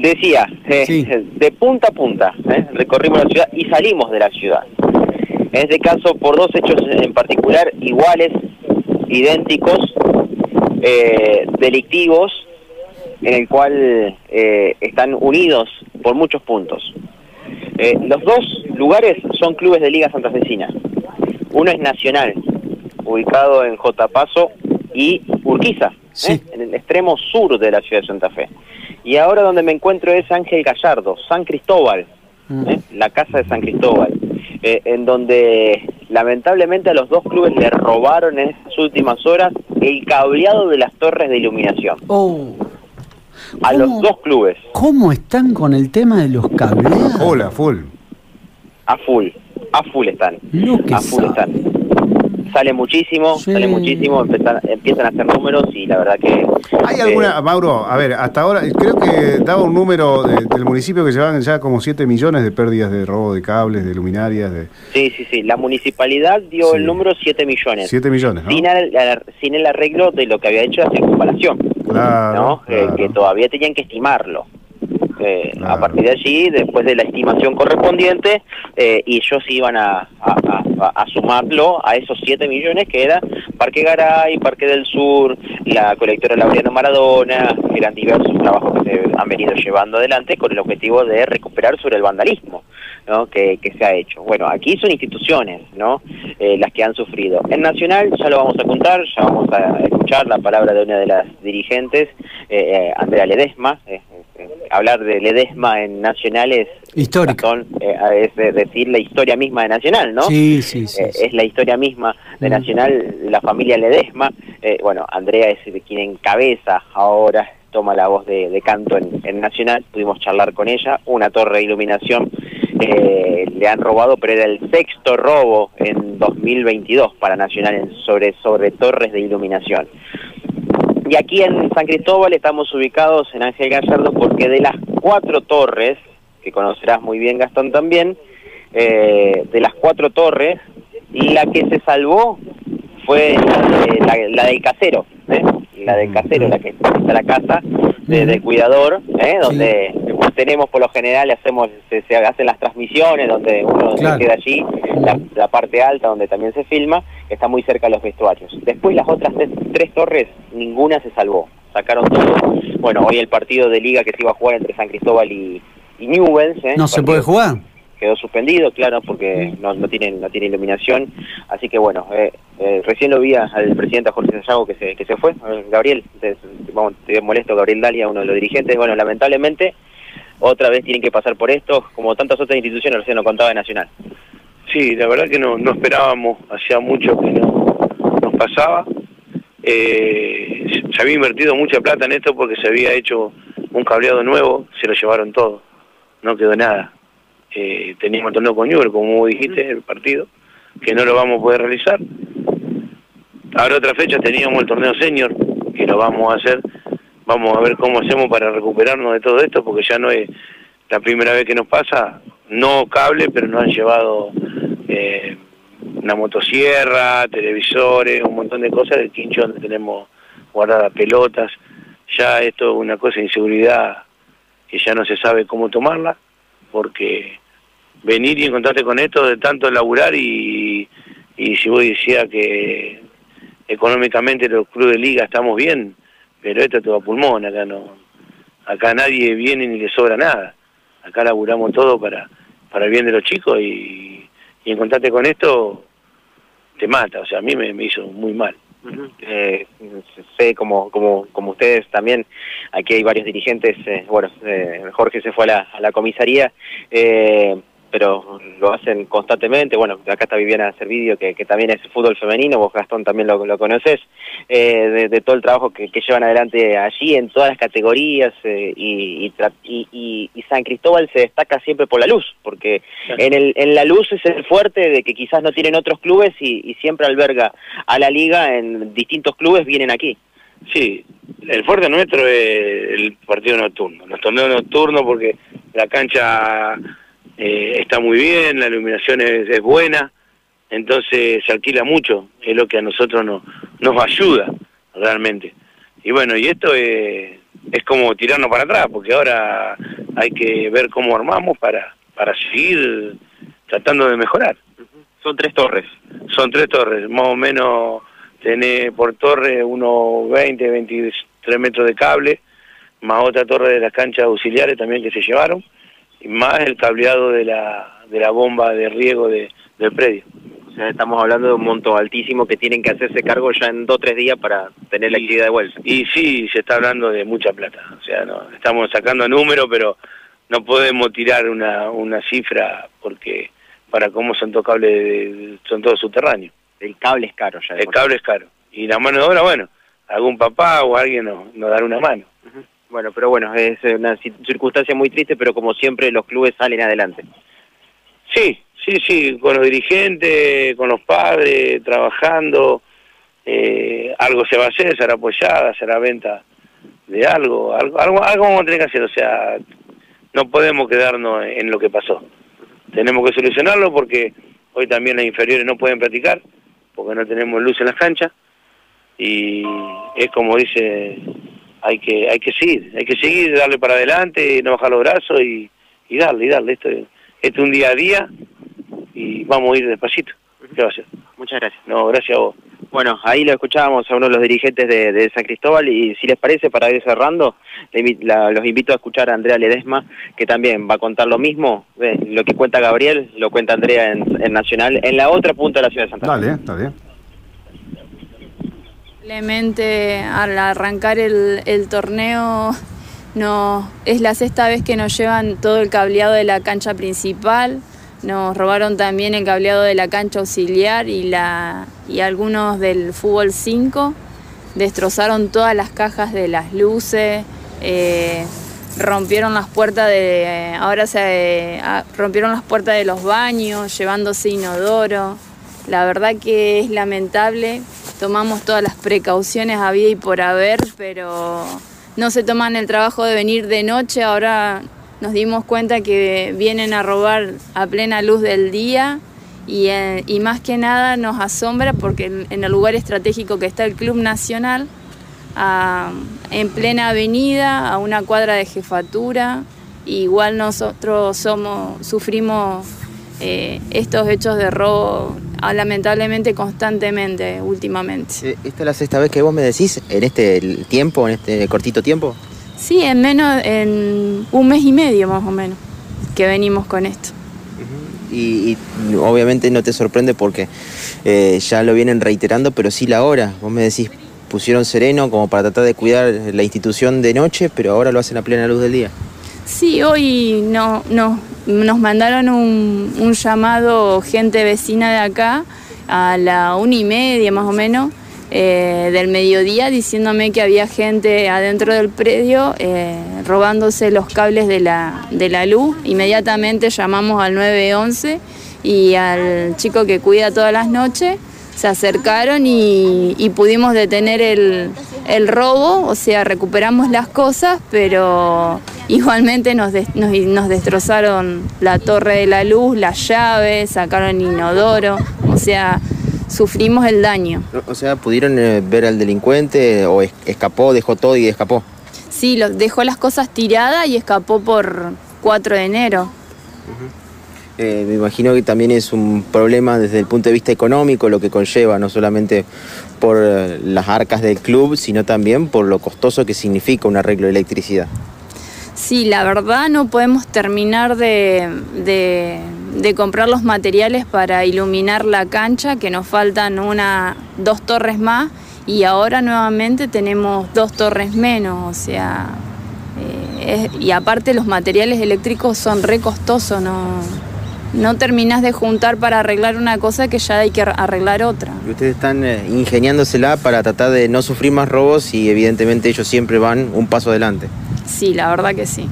decía, eh, de punta a punta, eh, recorrimos la ciudad y salimos de la ciudad. En este caso, por dos hechos en particular, iguales, idénticos, eh, delictivos, en el cual están unidos por muchos puntos. los dos lugares son clubes de Liga Santafesina. Uno es Nacional, ubicado en J. Paso, y Urquiza, en el extremo sur de la ciudad de Santa Fe. Y ahora donde me encuentro es Ángel Gallardo, San Cristóbal, mm. ¿eh? la casa de San Cristóbal, eh, en donde lamentablemente a los dos clubes le robaron en estas últimas horas el cableado de las torres de iluminación. Oh. A los dos clubes. ¿Cómo están con el tema de los cableados? Hola, full. A full, a full están. a full están sale muchísimo, sale muchísimo, empiezan, a hacer números y la verdad que... ¿Hay alguna, eh, Mauro, a ver, hasta ahora, creo que daba un número del municipio que llevaban ya como 7 millones de pérdidas de robo de cables, de luminarias, de... Sí, sí, sí, la municipalidad dio el número 7 millones. 7 millones, ¿no? Sin el, sin el arreglo de lo que había hecho la circunvalación, claro, ¿no? Eh, que todavía tenían que estimarlo. Eh, a partir de allí, después de la estimación correspondiente, eh, ellos iban a, sumarlo a esos 7 millones que era Parque Garay, Parque del Sur, la colectora Laureano Maradona, eran diversos trabajos que se han venido llevando adelante con el objetivo de recuperar sobre el vandalismo. ¿no? que, se ha hecho. Bueno, aquí son instituciones ¿no? Eh, las que han sufrido. En Nacional ya lo vamos a contar, ya vamos a escuchar la palabra de una de las dirigentes, eh, Andrea Ledesma, hablar de Ledesma en Nacional es, eh, es decir la historia misma de Nacional, ¿no? Sí, sí, sí. Eh, es la historia misma de mm. Nacional, la familia Ledesma. Eh, bueno, Andrea es quien encabeza ahora, toma la voz de, canto en, Nacional. Pudimos charlar con ella. Una torre de iluminación le han robado, pero era el sexto robo en 2022 para Nacional sobre, sobre torres de iluminación. Y aquí en San Cristóbal estamos ubicados en Ángel Gallardo porque de las cuatro torres, que conocerás muy bien Gastón también, eh, de las cuatro torres, la que se salvó fue la, del casero, ¿eh? la del casero, la que está la casa de, cuidador, ¿eh? donde tenemos por lo general, hacemos se, hacen las transmisiones, donde uno se queda allí, la, parte alta donde también se filma, está muy cerca de los vestuarios. Después las otras tres, torres, ninguna se salvó, sacaron todo. Bueno, hoy el partido de liga que se iba a jugar entre San Cristóbal y, Newells. ¿No se puede jugar? quedó suspendido, claro, porque no, no tienen no tiene iluminación. Así que bueno, eh, eh, recién lo vi al presidente Jorge Sayago que se, que se fue, Gabriel, te, te molesto, Gabriel Dalia, uno de los dirigentes. Bueno, lamentablemente otra vez tienen que pasar por esto, como tantas otras instituciones, recién lo contaba de Nacional. Sí, la verdad que no, no esperábamos, hacía mucho que no nos pasaba. Eh, se había invertido mucha plata en esto porque se había hecho un cableado nuevo, se lo llevaron todo, no quedó nada teníamos el torneo con Newell, como dijiste, el partido, que no lo vamos a poder realizar. Ahora otra fecha teníamos el torneo senior, que lo vamos a hacer, vamos a ver cómo hacemos para recuperarnos de todo esto, porque ya no es la primera vez que nos pasa, no cable, pero nos han llevado eh, una motosierra, televisores, un montón de cosas del quincho donde tenemos guardadas pelotas, ya esto es una cosa de inseguridad que ya no se sabe cómo tomarla porque venir y encontrarte con esto de tanto laburar y, y si vos decías que económicamente los clubes de liga estamos bien, pero esto es todo a pulmón, acá no, acá nadie viene ni le sobra nada, acá laburamos todo para, para el bien de los chicos y, y encontrarte con esto te mata, o sea, a mí me hizo muy mal. Eh, sé como, como, como ustedes también, aquí hay varios dirigentes, eh, bueno, eh, Jorge se fue a la, a la comisaría, eh, pero lo hacen constantemente. Bueno, acá está Viviana Servidio, que, que también es fútbol femenino, vos Gastón también lo, lo conoces, eh, de, todo el trabajo que, que, llevan adelante allí en todas las categorías eh, y, y, y, San Cristóbal se destaca siempre por la luz, porque en, el, en la luz es el fuerte de que quizás no tienen otros clubes y, siempre alberga a la liga en distintos clubes, vienen aquí. Sí, el fuerte nuestro es el partido nocturno, los torneos nocturnos porque la cancha eh, está muy bien, la iluminación es, buena, entonces se alquila mucho, es lo que a nosotros no, nos ayuda realmente. Y bueno, y esto es, es como tirarnos para atrás, porque ahora hay que ver cómo armamos para, para seguir tratando de mejorar. Son tres torres. Son tres torres, más o menos tenés por torre unos 20, 23 metros de cable, más otra torre de las canchas auxiliares también que se llevaron, y más el cableado de la, de la bomba de riego de, del predio. O sea, estamos hablando de un monto altísimo que tienen que hacerse cargo ya en dos o tres días para tener la actividad de vuelta. Y sí, se está hablando de mucha plata. O sea, no, estamos sacando números, pero no podemos tirar una, una cifra porque para cómo son todos cables, son todos subterráneos. El cable es caro ya. El cable es caro. Y la mano de obra, bueno, algún papá o alguien nos, nos dará una mano. Bueno, pero bueno, es una circunstancia muy triste, pero como siempre los clubes salen adelante. Sí, sí, sí, con los dirigentes, con los padres, trabajando, eh, algo se va a hacer, será apoyada, será venta de algo, algo, algo, algo vamos a tener que hacer, o sea, no podemos quedarnos en lo que pasó. Tenemos que solucionarlo porque hoy también las inferiores no pueden practicar, porque no tenemos luz en las canchas, y es como dice, hay que, hay que seguir, hay que seguir, darle para adelante, no bajar los brazos y, y darle, y darle, esto, esto es un día a día, y vamos a ir despacito. ¿Qué va a hacer? Muchas gracias. No, gracias a vos. Bueno, ahí lo escuchábamos a uno de los dirigentes de, San Cristóbal y si les parece, para ir cerrando, los invito a escuchar a Andrea Ledesma, que también va a contar lo mismo, lo que cuenta Gabriel, lo cuenta Andrea en, Nacional, en la otra punta de la ciudad de Santa Fe. Dale, está bien. Simplemente al arrancar el, torneo no, es la sexta vez que nos llevan todo el cableado de la cancha principal, nos robaron también el cableado de la cancha auxiliar y algunos del fútbol 5. Destrozaron todas las cajas de las luces. Eh, rompieron las puertas de. ahora se ah, rompieron las puertas de los baños, llevándose inodoro. La verdad que es lamentable. Tomamos todas las precauciones a vida y por haber, pero no se toman el trabajo de venir de noche. Ahora nos dimos cuenta que vienen a robar a plena luz del día y, eh, más que nada nos asombra porque en, el lugar estratégico que está el Club Nacional, en plena avenida, a una cuadra de jefatura, igual nosotros somos, sufrimos eh, estos hechos de robo lamentablemente constantemente últimamente. Eh, ¿Esta es la sexta vez que vos me decís en este tiempo, en este cortito tiempo? Sí, en menos, en un mes y medio más o menos, que venimos con esto. Y, obviamente no te sorprende porque eh, ya lo vienen reiterando, pero sí la hora. Vos me decís, pusieron sereno como para tratar de cuidar la institución de noche, pero ahora lo hacen a plena luz del día. Sí, hoy no, no, nos mandaron un, llamado gente vecina de acá a la una y media más o menos eh, del mediodía diciéndome que había gente adentro del predio eh, robándose los cables de la, de la luz. Inmediatamente llamamos al 911 y al chico que cuida todas las noches se acercaron y, pudimos detener el, el, robo, o sea, recuperamos las cosas, pero igualmente nos, nos, nos, destrozaron la torre de la luz, las llaves, sacaron inodoro, o sea, sufrimos el daño. O sea, ¿pudieron eh, ver al delincuente o escapó, dejó todo y escapó? Sí, lo, dejó las cosas tiradas y escapó por 4 de enero. Eh, me imagino que también es un problema desde el punto de vista económico lo que conlleva, no solamente por eh, las arcas del club, sino también por lo costoso que significa un arreglo de electricidad. Sí, la verdad no podemos terminar de comprar los materiales para iluminar la cancha, que nos faltan una, dos torres más y ahora nuevamente tenemos dos torres menos, o sea, eh, y aparte los materiales eléctricos son re costosos, no, no terminas de juntar para arreglar una cosa que ya hay que arreglar otra. Y ustedes están eh, ingeniándosela para tratar de no sufrir más robos y evidentemente ellos siempre van un paso adelante. Sí, la verdad que sí.